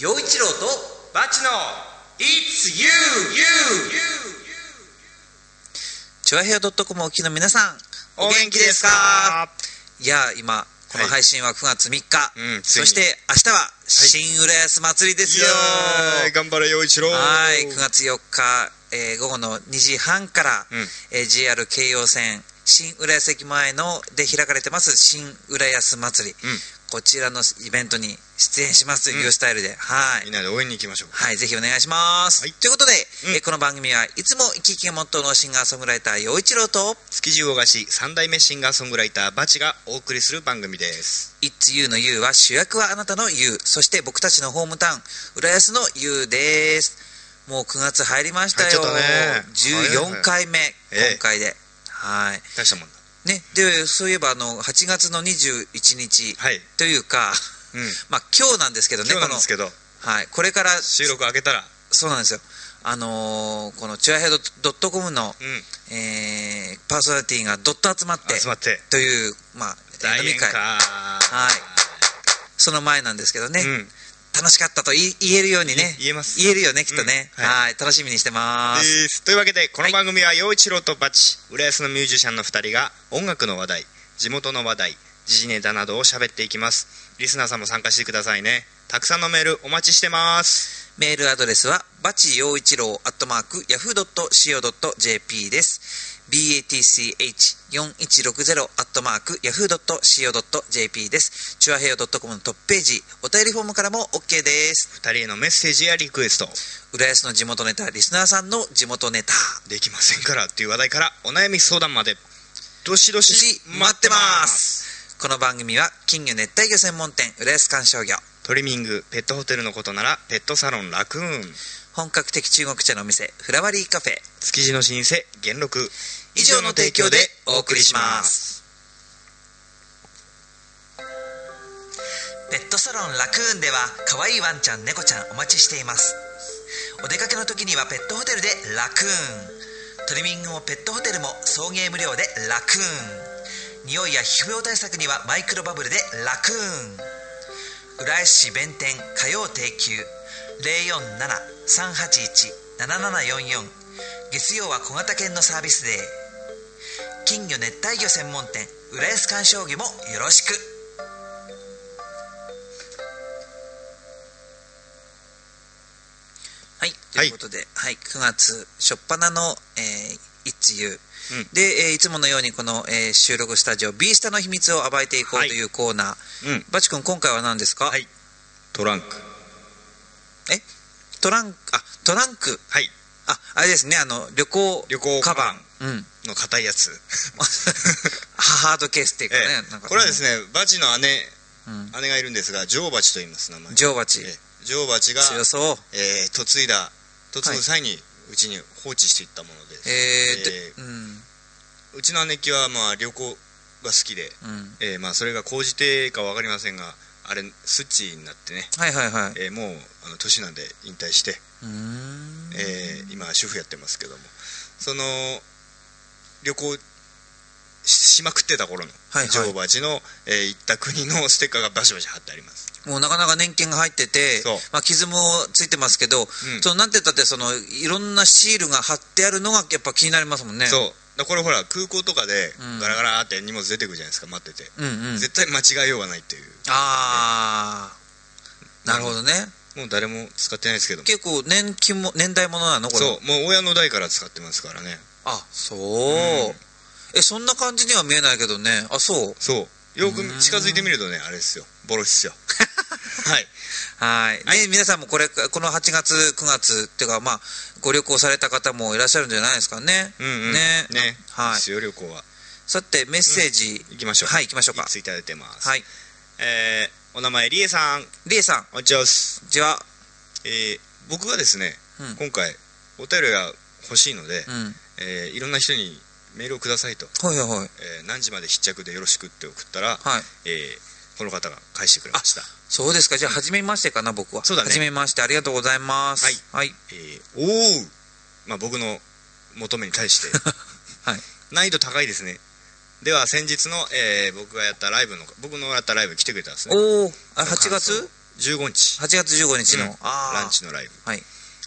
陽一郎とバチの It's you, you, チョアヘアドットコムお聞きの皆さんお元気ですかいや今この配信は9月3日、うんそして明日は新浦安祭りですよ、イエーイ頑張れ陽一郎はい9月4日、えー午後の2時半から、うんえー JR 京葉線新浦安駅前ので開かれてます新浦安祭り、うんこちらのイベントに出演しますというスタイルで、はいみんなで応援に行きましょうはい、ぜひお願いします。はいということで、うんえーこの番組はいつも生き生きがモットーのシンガーソングライター、陽一郎と、築地魚菓子三代目シンガーソングライターバチがお送りする番組です It's You の You は主役はあなたの You、そして僕たちのホームタウン、浦安の You です。もう9月入りましたよ。たね14回目、ええ今回で。はい。大したもんだね、で、そういえばあの、8月の21日はい。というか、うん。まあ今日なんですけどね、今日なんですけど。はい、これから、収録開けたら。そうなんですよ。あのーこのチュアヘドドットコムの、うん。えーパーソナリティがどっと集まって集まって。という、まあ、大飲み会。はい。その前なんですけどね、うん楽しかったと言えるようにね。言えます。言えるよねきっとね、うんははい。楽しみにしてます。というわけでこの番組は陽一郎とバチ浦安のミュージシャンの2人が音楽の話題地元の話題時事ネタなどを喋っていきます。リスナーさんも参加してくださいね。たくさんのメールお待ちしてます。メールアドレスはバチ陽一郎アットマークヤフー .co.jp です batch4160 アットマークヤフー .co.jp です。チュアヘヨ .com のトップページお便りフォームからも OK です。2人へのメッセージやリクエスト。浦安の地元ネタリスナーさんの地元ネタ。できませんからっていう話題からお悩み相談まで。どしどしし待ってます。この番組は金魚熱帯魚専門店浦安観賞魚。トリミングペットホテルのことならペットサロンラクーン本格的中国茶のお店フラワリーカフェ。築地の老舗元禄。以上の提供でお送りします。ペットサロンラクーンでは可愛いワンちゃん猫ちゃんお待ちしています。お出かけの時にはペットホテルでラクーン。トリミングもペットホテルも送迎無料でラクーン。匂いや皮膚病対策にはマイクロバブルでラクーン。浦安市弁天火曜定休047-381-7744月曜は小型犬のサービスデー。金魚熱帯魚専門店浦安観賞魚もよろしく。はいということで、はい9月初っ端の「えー、It's You」うん。で、えーいつものようにこの、えー収録スタジオ「ビースタの秘密を暴いていこう」はいとい。うコーナー、うん。バチ君今回は何ですか、はい。トランクえ？トランクあトランク。はい。ああれですねあの旅行旅行カバン。うん。の硬いやつ。ハードケースっていうかね、ええ。これはですねバチの姉。うん。姉がいるんですが女王バチと言います名前。女王蜂ええ。女王バチが、強そう。えー嫁いだ嫁ぐ際にうちに放置していったものです、えうちの姉貴はまあ旅行が好きで、うん。えーまあそれが高じてか分かりませんがあれスッチになってね、はいはいはい。えーもうあの年なんで引退して、うえー今主婦やってますけども。その旅行ししまくってた頃のはいはい。女王バチの、えー行った国のステッカーがバシバシ貼ってあります。もうなかなか年金が入っててそう、まあ、傷もついてますけど、うん。そのなんて言ったってそのいろんなシールが貼ってあるのがやっぱ気になりますもんね。そうだこれほら空港とかでうん。ガラガラって荷物出てくるじゃないですか待ってて、うんうん。絶対間違いようがないっていう。ああなるほどね。もう誰も使ってないですけども。結構年金も年代ものなの？これ。そう。もう親の代から使ってますからね。あそう、ん。えそんな感じには見えないけどね。あそう。そう。よく近づいてみるとねあれですよ。ボロいっすよ。はいはい、ね、皆さんもこれこの8月9月っていうかまあご旅行された方もいらっしゃるんじゃないですかね。うんうん。ね。ね。はい。旅行は。さてメッセージ、行きましょうはい行きましょうか。いついただいてます。はい。えーお名前りえさん。りえさん。こんにちは。えー僕がですねうん。今回お便りが欲しいのでうん。えーいろんな人にメールをくださいと。はいはいはい。えー何時まで必着でよろしくって送ったらはい。えーこの方が返してくれました。そうですか。じゃあ初めましてかな僕は。そうだね。初めましてありがとうございます。はい。はい。えーおおまあ僕の求めに対して。はい。難易度高いですね。では先日の、えー僕がやったライブの僕のやったライブ来てくれたんですね。おおあ8感想月？15日。8月15日の、うん。ランチのライブ。はい。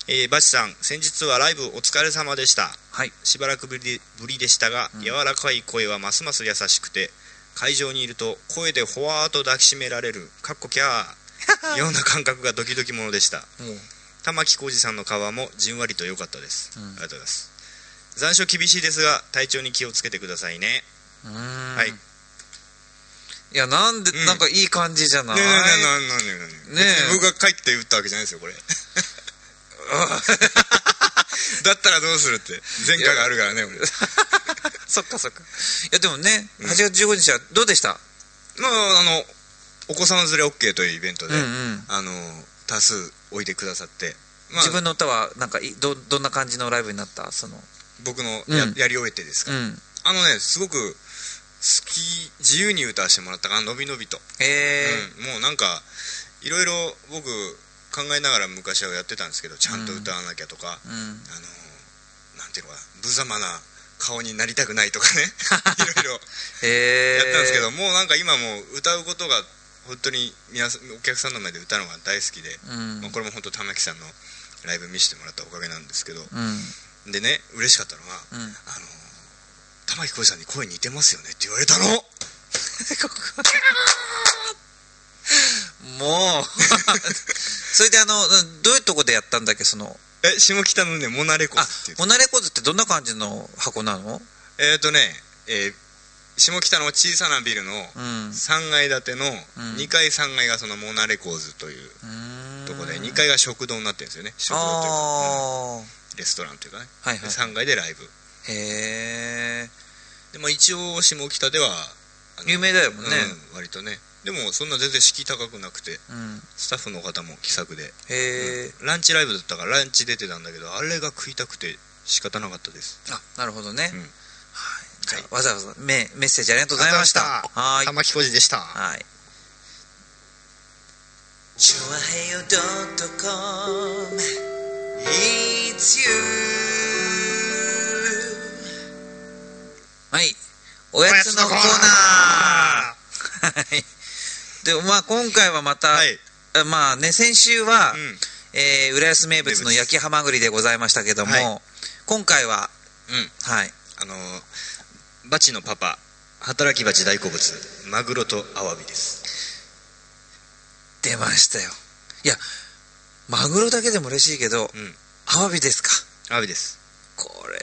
えーバチさん先日はライブお疲れ様でした。はい。しばらくぶりぶりでしたが、うん。柔らかい声はますます優しくて会場にいると声でほわーっと抱きしめられるかっこキャー ような感覚がドキドキものでした。もう玉置浩二さんの皮もじんわりと良かったです、うん。ありがとうございます。残暑厳しいですが体調に気をつけてくださいね。はい。いやなんで、うん。なんかいい感じじゃない？ねえねえねえ僕が帰って打ったわけじゃないですよこれ。だったらどうするって。前科があるからね俺 そっかそっか。いやでもねうん。8月15日はどうでした、まああのお子様連れ OK というイベントで、うんうん。あの多数おいてくださって、まあ、自分の歌はなんかいどどんな感じのライブになった？その僕のや,、うん。やり終えてですか、うん。あのねすごく好き自由に歌わせてもらったからのびのびと、へえうん、もうなんかいろいろ僕考えながら昔はやってたんですけどちゃんと歌わなきゃとか、うん、あのなんていうのかな。無様な顔になりたくないとかね。いろいろ。やったんですけど、もうなんか今もう歌うことが本当に皆さんお客さんの前で歌うのが大好きで、うん。まあ、これも本当玉木さんのライブ見せてもらったおかげなんですけど、うん。でね嬉しかったのがうん「あの玉置浩二さんに声似てますよね」って言われたの。もう。それであのうんどういうとこでやったんだっけそのえ下北のねモナレコあっていう。モナレコーズってどんな感じの箱なの？えっ、とね、えー下北の小さなビルのうん。3階建てのうん。2階3階がそのモナレコーズというとこで2階が食堂になってるんですよね。食堂というか、あうんレストランというかね、あはいはい。で3階でライブ。へえで、まあ、一応下北では有名だよもんね。うん割とね。でもそんな全然敷居高くなくてうん。スタッフの方も気さくで、へえランチライブだったからランチ出てたんだけどあれが食いたくて仕方なかったです。あなるほどね、うん。はい。じゃあ、はいわざわざメメッセージありがとうございました。はい。玉置浩二でした。はい。チョアヘヨドットコム。It's you はいおやつのコーナー。はい。でまあ今回はまた、はい、あまあね先週は、うん。えー浦安名物の焼きハマグリでございましたけども、はい。今回はうん。はい。あのーバチのパパ働きバチ大好物マグロとアワビです。出ましたよ。いやマグロだけでも嬉しいけど、うん。アワビですか？アワビです。これは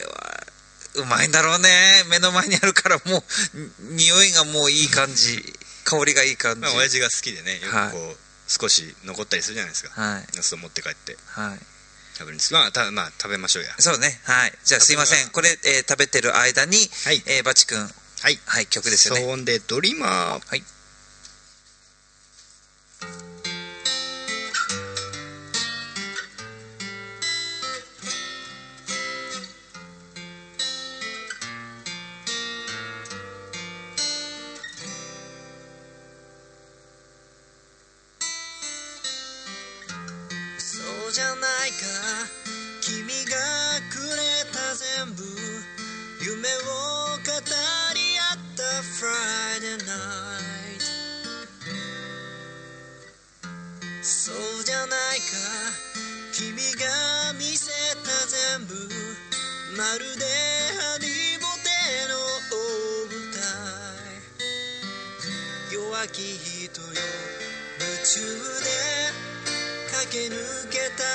うまいんだろうね。目の前にあるからもうに匂いがもういい感じ。香りがいい感じ、まあ親父が好きでねよはいくこう、少し残ったりするじゃないですか。はい。そう持って帰って。はい。食べるんです。まあたまあ食べましょうや。そうね。はい。じゃあすいません。これ、えー食べてる間に、はい。えーバチ君。はい。はい曲ですよね。騒音でドリーマーはいそうじゃないか君が見せた全部まるでハリボテの大舞台弱き人よ夢中で駆け抜けた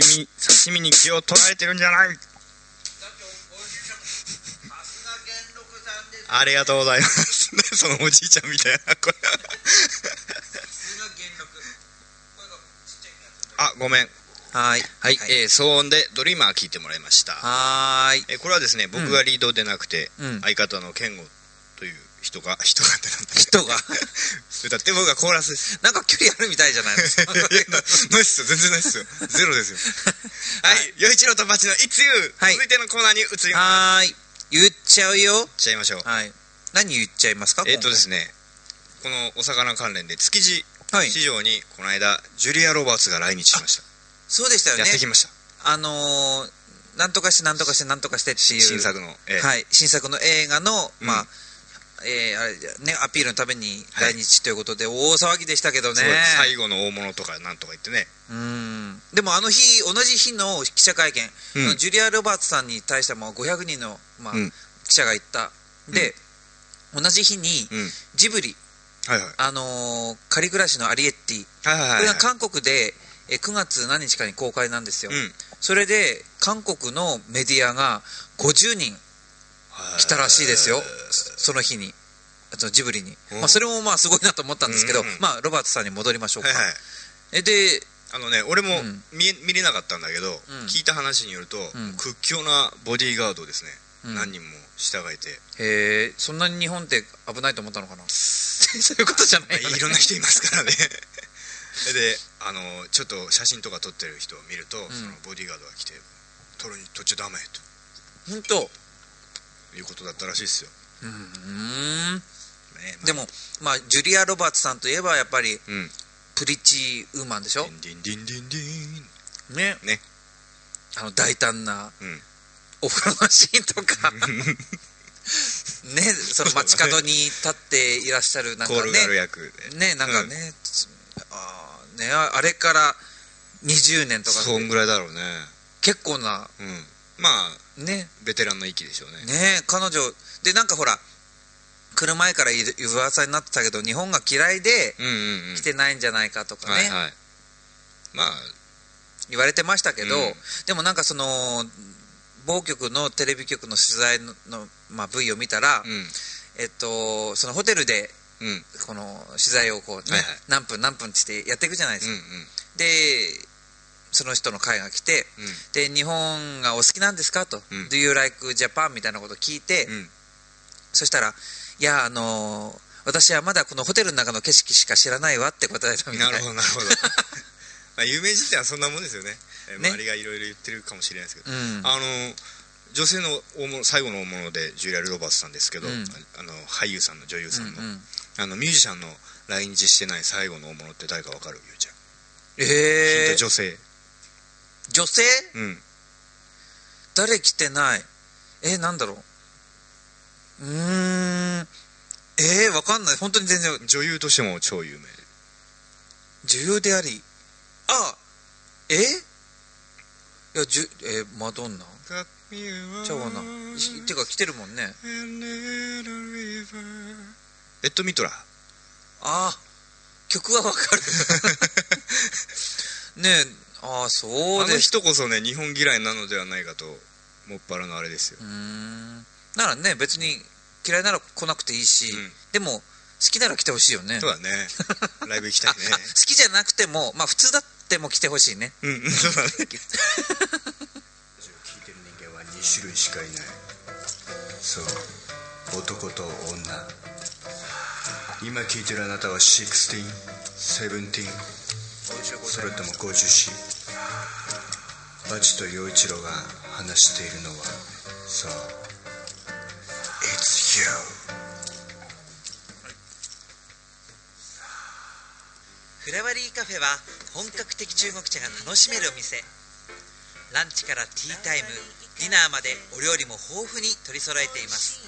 身刺身に気を取られてるんじゃない。ありがとうございます。そのおじいちゃんみたいな声 あごめん。はい。はい、えー騒音でドリーマー聞いてもらいました。はーい。えーこれはですね僕がリードでなくて、うん。相方の健吾という人が人がってなんだ。人が。歌って僕がコーラスです。なんか距離あるみたいじゃないですかいなないっすよ。全然ないっすよ。ゼロですよ。はい。与一郎とバチの「いつゆ」はい。続いてのコーナーに移ります。はーい。言っちゃうよ。いっちゃいましょう。はい。何言っちゃいますか？えっ、とですね。このお魚関連で築地はい。市場にこの間ジュリア・ロバーツが来日しました、そうでしたよね。やってきました。あのーなんとかしてなんとかしてなんとかしてっていう。新作の、えーはい、新作の映画の、うん。まあえーあれね、アピールのために来日ということで、大騒ぎでしたけどね。最後の大物とかなんとか言ってね。うん。でもあの日同じ日の記者会見、うん。ジュリア・ロバーツさんに対しても500人の、まあうん。記者が行った。で、同じ日にうん。ジブリ、はいはい。あのー仮暮らしのアリエッティ、はいはいはいこれが韓国でえー9月何日かに公開なんですよ、うん。それで韓国のメディアが50人来たらしいですよ、その日に、ジブリに、うん。まあ、それもまあすごいなと思ったんですけど、うんうんまあ、ロバートさんに戻りましょうか。はいはい。えで、あのね俺もうん。見,、見れなかったんだけど、うん。聞いた話によると、ん。屈強なボディーガードですね、うん。何人も従えて。へえそんなに日本って危ないと思ったのかな？そういうことじゃないよね。いろんな人いますからね。であのちょっと写真とか撮ってる人を見ると、ん。そのボディーガードが来て「撮るに撮っちゃダメ」本当？ということだったらしいですよ、うーんでも、まあ、ジュリア・ロバーツさんといえばやっぱりうん。プリッチウーマンでしょ？ね。ね。あの大胆なうん。お風呂のシーンとか。ねその街角に立っていらっしゃるなんかね。ねなんかね、あーねああれから20年とかそんぐらいだろうね。結構なうん。まあね。ベテランの域でしょうね。ね彼女でなんかほら来る前からい噂になってたけど日本が嫌いでうんうんうん。来てないんじゃないかとかね、はいはい。まあ。言われてましたけど、うん。でもなんかその某局のテレビ局の取材のの、まあ、V を見たら、うん。えっと、そのホテルでうん。この取材をこう、ねはいはい。何分何分ってやっていくじゃないですうんか、でその人の会が来てうん。で日本がお好きなんですかと、うん。Do you like Japan? みたいなことを聞いて、うんそしたらいやあの私はまだこのホテルの中の景色しか知らないわって答えたみたないるほどなるほど。まあ有名人ってはそんなもんですよね。えね周りがいろいろ言ってるかもしれないですけど、うん。あの女性の大物最後の大物でジュリア・ル・ロバーツさんですけど、うん。あの俳優さんの女優さんの,、うんうん。あのミュージシャンの来日してない最後の大物って誰かわかる？ゆうちゃん、ヒンえー、ト女性。女性？うん。誰来てない？えなんだろううーん。えー、わかんない。本当に全然女優としても超有名。女優であり。あえ？いやじゅえーマドンナ？ちゃうわなてか来てるもんね。エッド・ミトラ？ああ曲はわかる。ねえ。ああそうあのです人こそね日本嫌いなのではないかともっぱらのあれですよ。うーんならね別に嫌いなら来なくていいし、うん。でも好きなら来てほしいよね。そうだね。ライブ行きたいね。好きじゃなくてもまあ普通だっても来てほしいね。うん。うんそうだね。聞いてる人間は2種類しかいない。そう。男と女。今聞いてるあなたは16、17それとも 50C バチと陽一郎が話しているのはそうフラワリーカフェは本格的中国茶が楽しめるお店。ランチからティータイムディナーまでお料理も豊富に取り揃えています。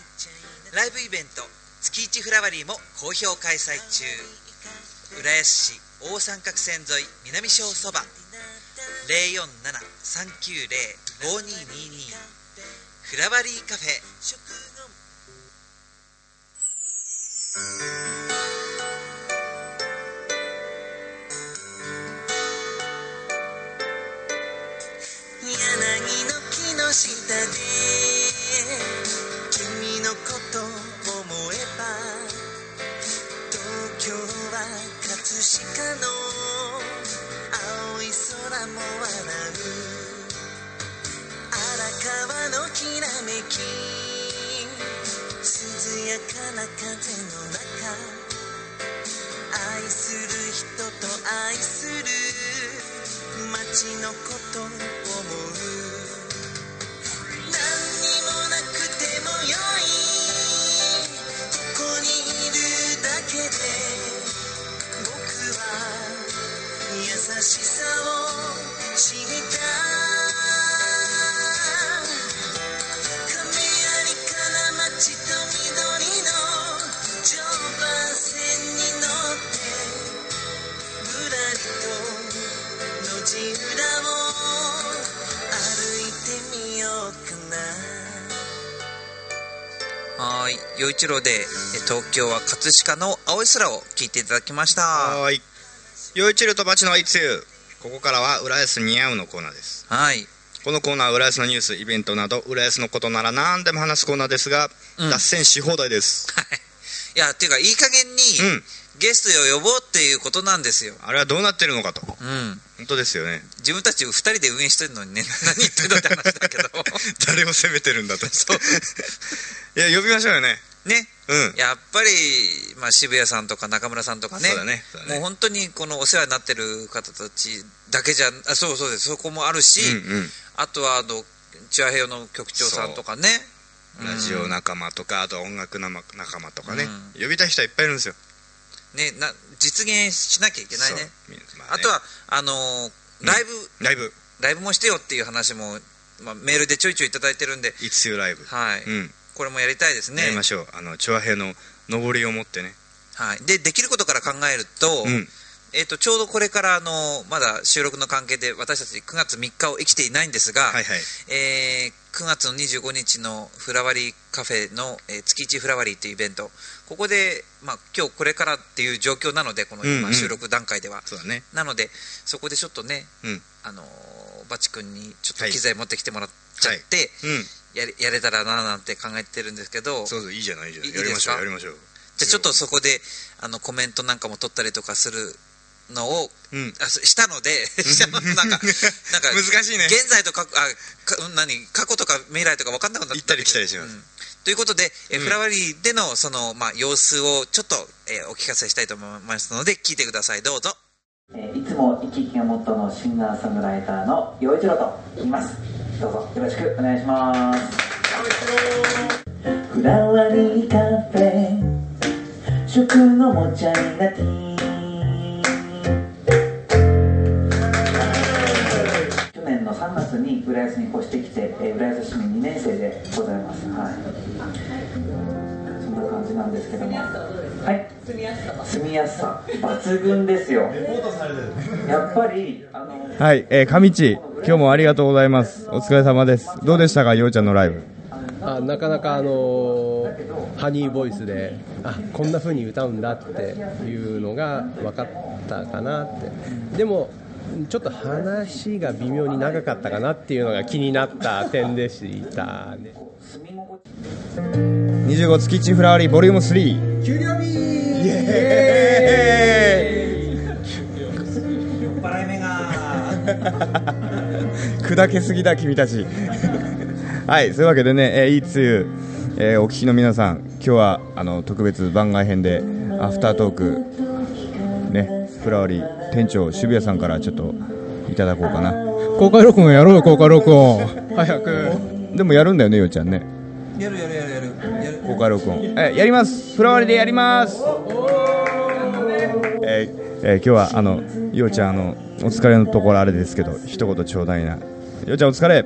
ライブイベント月一フラワリーも好評開催中。浦安市大三角線沿い南小そば。047-390-5222フラワリーカフェ。Mm-hmm. な風の中愛する人と愛する街のこと。陽一郎でえ東京は葛飾の青い空を聞いていただきました。はい。陽一郎とバチのいつゆここからは浦安似合うのコーナーです。い。このコーナーは浦安のニュースイベントなど浦安のことなら何でも話すコーナーですが、うん。脱線し放題です。い。やっていうかいい加減にうん。ゲストを呼ぼうっていうことなんですよ。あれはどうなってるのかと。うん。本当ですよね。自分たち2人で運営してるのにね何言ってんだって話だけど。誰を責めてるんだと。そう。いや呼びましょうよねね。うん。やっぱり、まあ、渋谷さんとか中村さんとかね。ね。ね。もう本当にこのお世話になってる方たちだけじゃあそうそうです。そこもあるし、うんうん。あとはあのチュアヘヨの局長さんとかね。ラジオ仲間とかあと音楽仲間とかね、う呼びたい人はいっぱいいるんですよ。ねな実現しなきゃいけないね。まね。あとはあのーライブ、ライブ。ライブもしてよっていう話も、まあ、メールでちょいちょいいただいてるんで。いつゆライブ、はい、うんこれもやりたいですね。やりましょう。あのチョアヘの上りを持ってね。はい、でできることから考えると,、うん。えー、とちょうどこれからあのまだ収録の関係で私たち9月3日を生きていないんですが、はいはい。えー9月の25日のフラワリーカフェの、えー月一フラワリーというイベント。ここで、まあ、今日これからっていう状況なのでこのうんうん。今収録段階では、そうだね。なのでそこでちょっとね、うん。あのーバチ君にちょっとはい。機材持ってきてもらっちゃって、うんやれやれたらななんて考えてるんですけど。そうそういいじゃないいいじゃない。いいやりましょうやりましょう。じゃあちょっとそこであのコメントなんかも取ったりとかするのをうん。あししたので。したのなんかなんか 難しいね。現在と過去あか何？過去とか未来とか分かんなくなって行ったり来たりします。うん。ということで、えうん。フラワリーでのその、まあ、様子をちょっと、えーお聞かせしたいと思いますので聞いてください。どうぞ。えーいつも生き生きがモットーのシンガーソングライターの陽一郎と言いますどうぞよろしくお願いします。フラワリーカフェ食のもちゃになティ去年の3月に浦安に越してきて、えー浦安市民2年生でございますはい。そんな感じなんですけども。はい。住みやすさ抜群ですよやっぱりあのはい、えー、上地、今日もありがとうございます。お疲れ様です。どうでしたか、ようちゃんのライブ？あなかなかあのーハニーボイスであこんな風に歌うんだっていうのが分かったかなってでもちょっと話が微妙に長かったかなっていうのが気になった点でしたね25月キッチンフラワーリーボリューム3。給料日イエ払い目がーイ砕けすぎだ、君たち。はい、そういうわけでね、えー、いつゆ、えーお聞きの皆さん、今日はあの特別番外編で、アフタートーク、ね、フラワーリー店長、渋谷さんからちょっといただこうかな。公開録音やろうよ公開録音早くでもやるんだよね、ようちゃんね。やるやるやるやるやる公開録音。え、やりますフラワーリーでやりますえーえー今日はあのようちゃんあのお疲れのところあれですけど一言ちょうだいなよ。うちゃんお疲れ。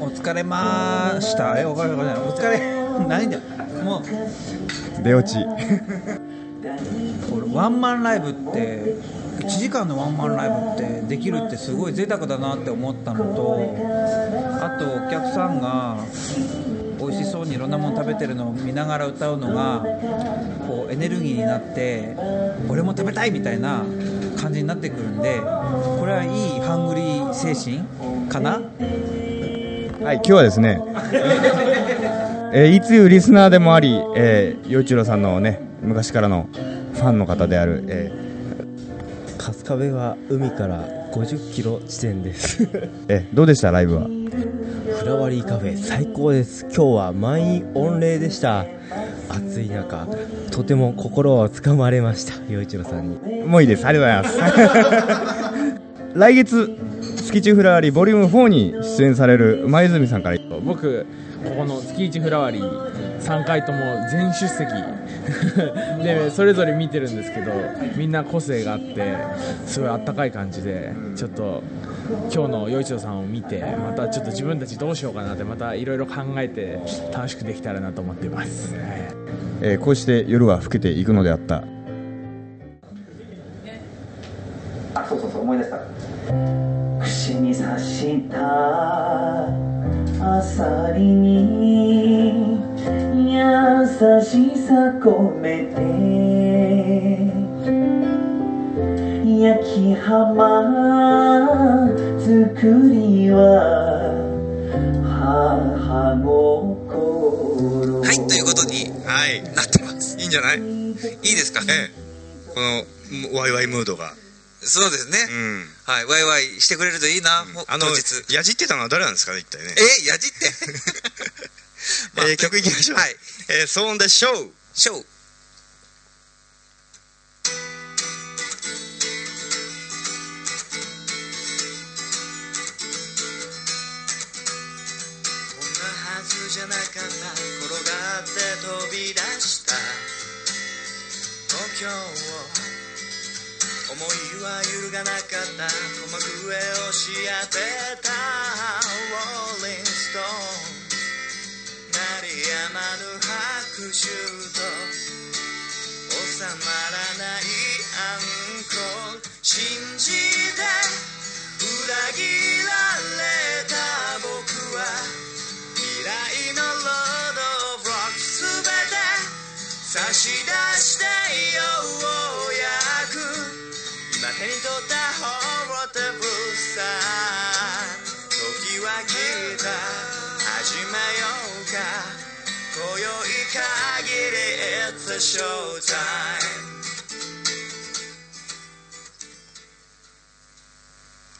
お疲れまーした。えお疲れお疲れ。何だよ。もう。出落ち。俺ワンマンライブって1時間のワンマンライブってできるってすごい贅沢だなって思ったのとあとお客さんが美味しそうにいろんなもの食べてるのを見ながら歌うのがこうエネルギーになって俺も食べたいみたいな感じになってくるんでこれはいいハングリー精神かな？はい今日はですねえーいついうリスナーでもありえー陽一郎さんのね昔からのファンの方である、え春日部は海から50キロ地点です。ー えーどうでした？ライブは。フフラワリーカフェ最高です。今日は満員御礼でした。暑い中とても心をつかまれました陽一郎さんに。もういいです。ありがとうございます。来月月中フラワリーボリューム4に出演される前泉さんから僕ここの月一フラワリー3回とも全出席。でそれぞれ見てるんですけどみんな個性があってすごいあったかい感じでちょっと今日の陽一郎さんを見てまたちょっと自分たちどうしようかなってまたいろいろ考えて楽しくできたらなと思っています、はい。えーこうして夜は更けていくのであったたあさりに優しさ込めて焼き浜作りは母心はいということにはいなってます。いいんじゃない？いいですかええこのワイワイムードが。そうですね、うん。はい。ワイワイしてくれるといいな、ほあの当日。やじってたのは誰なんですかね一体ね。えやじって。まあ。えー曲いきましょう。はい。えー、ソーンでショー。ショー。こんなはずじゃなかった。転がって飛び出した。東京を思いは揺るがなかった。鼓膜上をし当てた。ローリングストーン鳴りやまぬ拍手と収まらないアンコール信じて裏切られた僕は。未来のロード・オブ・ロックすべて差し出して。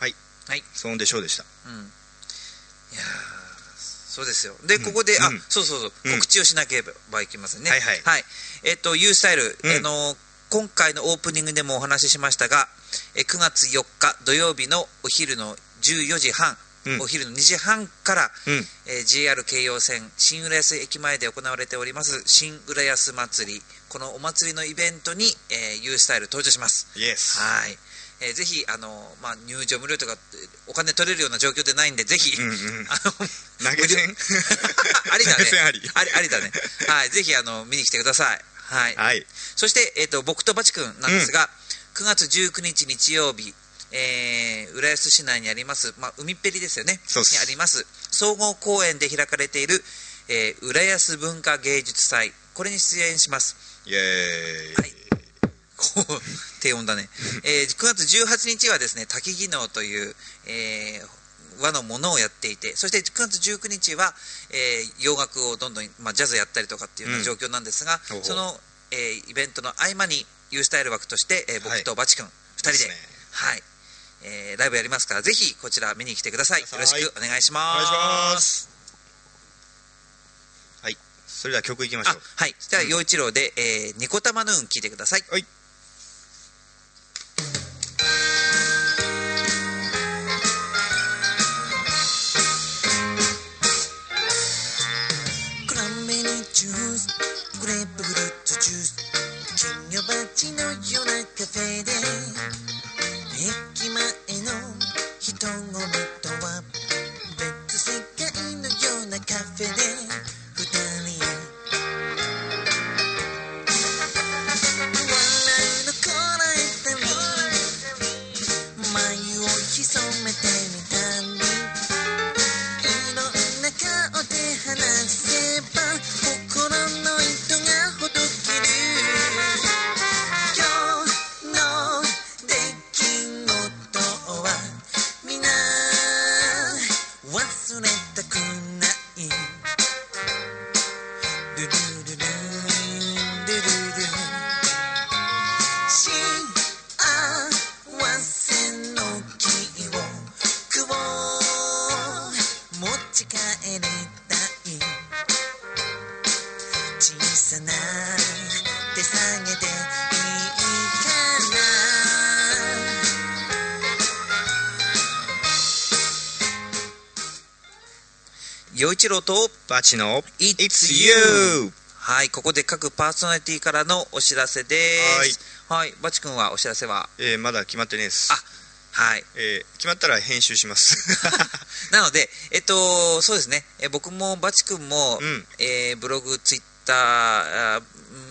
はいはい。ソーンでショーでした。うん。いやーそうですよ。でここで、あうん。そうそうそう、うん。告知をしなければいけませんね。はいはい。えっと U スタイル、うん。あの今回のオープニングでもお話ししましたがえ9月4日土曜日のお昼の14時半、うん。お昼の2時半から、うん。えー JR 京葉線新浦安駅前で行われております新浦安祭り。このお祭りのイベントに、えー、U スタイル登場します。イエスはい、えーぜひあの、まあ、入場無料とかお金取れるような状況でないんでぜひ、うんうん。あの投げ銭？ありだね。ありありだね。はい。ぜひあの見に来てくださいはい、はい。そして、えー、と僕とバチ君なんですが、9月19日日曜日えー浦安市内にあります、まあ、海っぺりですよね。そうっす。にあります総合公園で開かれている、えー浦安文化芸術祭。これに出演します。イエーイ、はい。こう低音だね、えー9月18日はですね滝技能という、えー和のものをやっていてそして9月19日は、えー洋楽をどんどん、まあ、ジャズやったりとかっていうような状況なんですが、ほうほう。その、えーイベントの合間に U スタイル枠として、えーはい。僕とバチ君2人でね。はい。えーライブやりますからぜひこちら見に来てください。よろしくお願いしおます。願いします。はい。それでは曲いきましょあうはい。そしたら陽一郎で、えーニコタマヌーン聞いてください。はいたくない洋一郎と batch の It's U はいここで各パーソナリティからのお知らせです。はい。バチ君はお知らせは？えーまだ決まってねえです。あはい。えー決まったら編集します。なので、えっと、そうですね、え僕もバチ君も、うん。えーブログ、ツイッター、あ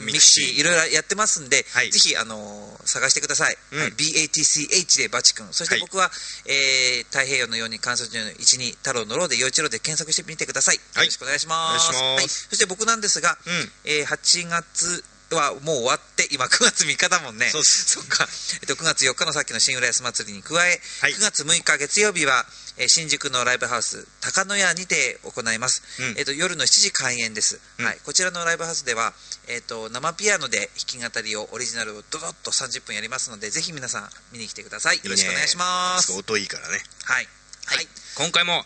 mixi、いろいろやってますんで、はい。ぜひ、あの探してください。うん。はい BATCH でバチ君、そしてはい。僕は、えー太平洋のように観測所の1、2、太郎のローで、陽一郎で検索してみてください。よはい。ろしくお願いします。お願いします。そして僕なんですが、うん。えー8月はもう終わって、今9月3日だもんね。そうっすそっか。えっと、9月4日のさっきの新浦安祭りに加え、はい9月6日月曜日は、えー新宿のライブハウス、高野屋にて行います。うんえっと、夜の7時開演です。うんはい。こちらのライブハウスでは、えっと、生ピアノで弾き語りを、オリジナルをドドッと30分やりますので、ぜひ皆さん見に来てください。よろしくお願いします。いいね音いいからねはい。はい。今回も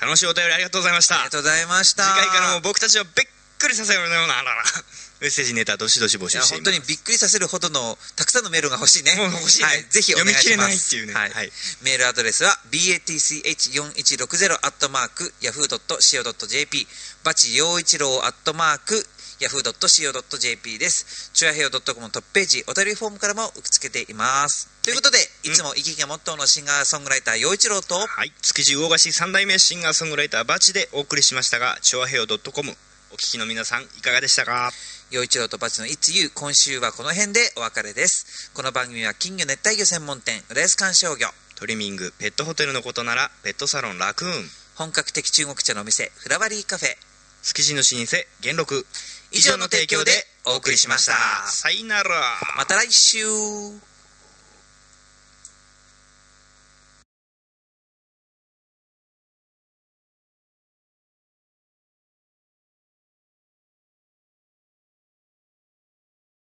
楽しいお便りありがとうございましたありがとうございました。次回からも僕たちをびっくりさせるようなあららメッセージネタどしどし募集しています本当にびっくりさせるほどのたくさんのメールが欲しいね。欲しいねはい、ぜひお願いします。読み切れないっていうねはい。はいメールアドレスは batch4160 アットマーク yahoo.co.jp バチ陽一郎アットマーク yahoo.co.jp です。チュアヘオ .com のトップページ、お便りフォームからも受け付けています。ということで、いつも生き生きがモットーのシンガーソングライター陽一郎と、はい築地魚河岸三代目シンガーソングライターバチでお送りしましたがチョアヘオ .com お聞きの皆さんいかがでしたか？陽一郎とバチの It's You 今週はこの辺でお別れです。この番組は金魚熱帯魚専門店、浦安観賞魚、トリミングペットホテルのことならペットサロンラクーン。本格的中国茶のお店、フラワリーカフェ、築地の老舗元禄。以上の提供でお送りしました。さよなら。また来週